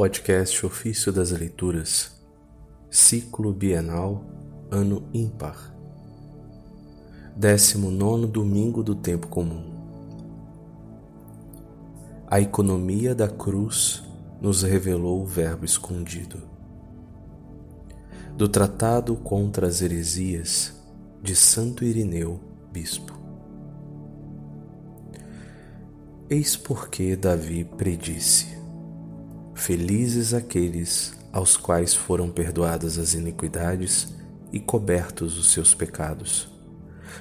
Podcast Ofício das Leituras, Ciclo Bienal, Ano Ímpar, 19 Domingo do Tempo Comum. A economia da cruz nos revelou o Verbo escondido. Do Tratado contra as Heresias, de Santo Irineu, Bispo. Eis porque Davi predisse Felizes aqueles aos quais foram perdoadas as iniquidades e cobertos os seus pecados.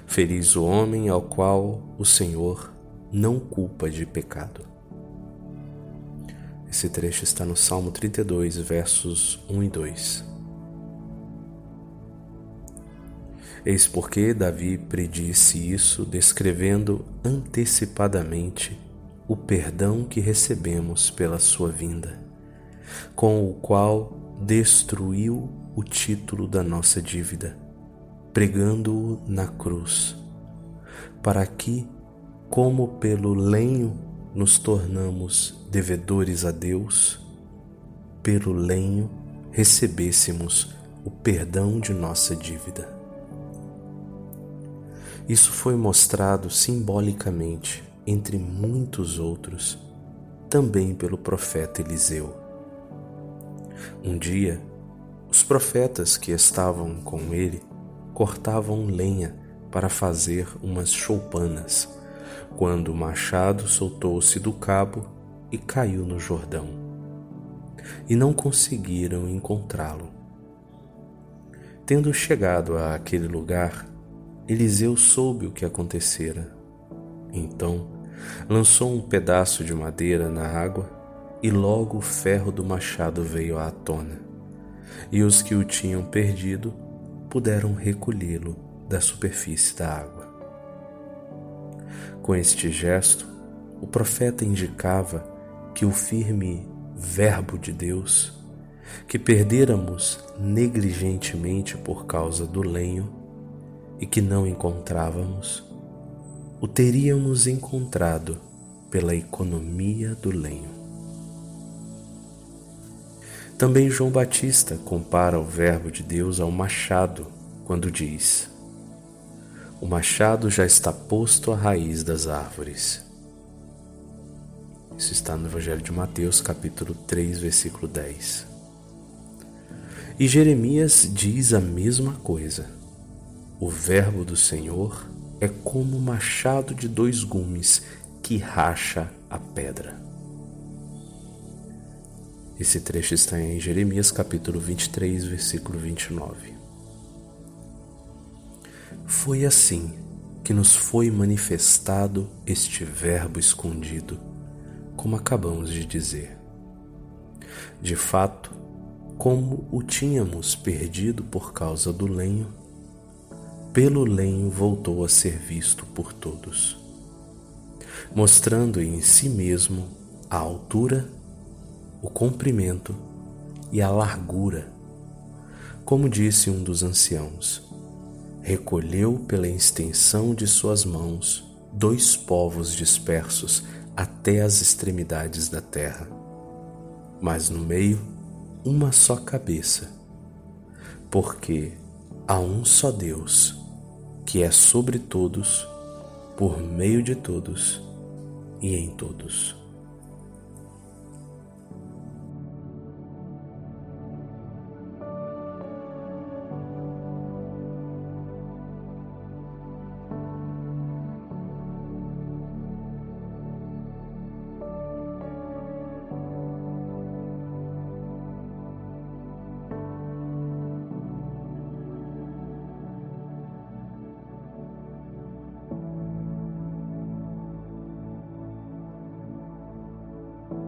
Feliz o homem ao qual o Senhor não culpa de pecado. Esse trecho está no Salmo 32, versos 1 e 2. Eis porque Davi predisse isso, descrevendo antecipadamente o perdão que recebemos pela sua vinda com o qual destruiu o título da nossa dívida, pregando-o na cruz, para que, como pelo lenho nos tornamos devedores a Deus, pelo lenho recebêssemos o perdão de nossa dívida. Isso foi mostrado simbolicamente, entre muitos outros, também pelo profeta Eliseu. Um dia, os profetas que estavam com ele cortavam lenha para fazer umas choupanas, quando o machado soltou-se do cabo e caiu no Jordão. E não conseguiram encontrá-lo. Tendo chegado àquele lugar, Eliseu soube o que acontecera. Então, lançou um pedaço de madeira na água e logo o ferro do machado veio à tona, e os que o tinham perdido puderam recolhê-lo da superfície da água. Com este gesto, o profeta indicava que o firme Verbo de Deus, que perderamos negligentemente por causa do lenho e que não encontrávamos, o teríamos encontrado pela economia do lenho. Também João Batista compara o Verbo de Deus ao machado quando diz: O machado já está posto à raiz das árvores. Isso está no Evangelho de Mateus, capítulo 3, versículo 10. E Jeremias diz a mesma coisa. O Verbo do Senhor é como o machado de dois gumes que racha a pedra. Esse trecho está em Jeremias capítulo 23, versículo 29. Foi assim que nos foi manifestado este Verbo escondido, como acabamos de dizer. De fato, como o tínhamos perdido por causa do lenho, pelo lenho voltou a ser visto por todos, mostrando em si mesmo a altura o comprimento e a largura. Como disse um dos anciãos, recolheu pela extensão de suas mãos dois povos dispersos até as extremidades da terra, mas no meio uma só cabeça, porque há um só Deus, que é sobre todos, por meio de todos e em todos.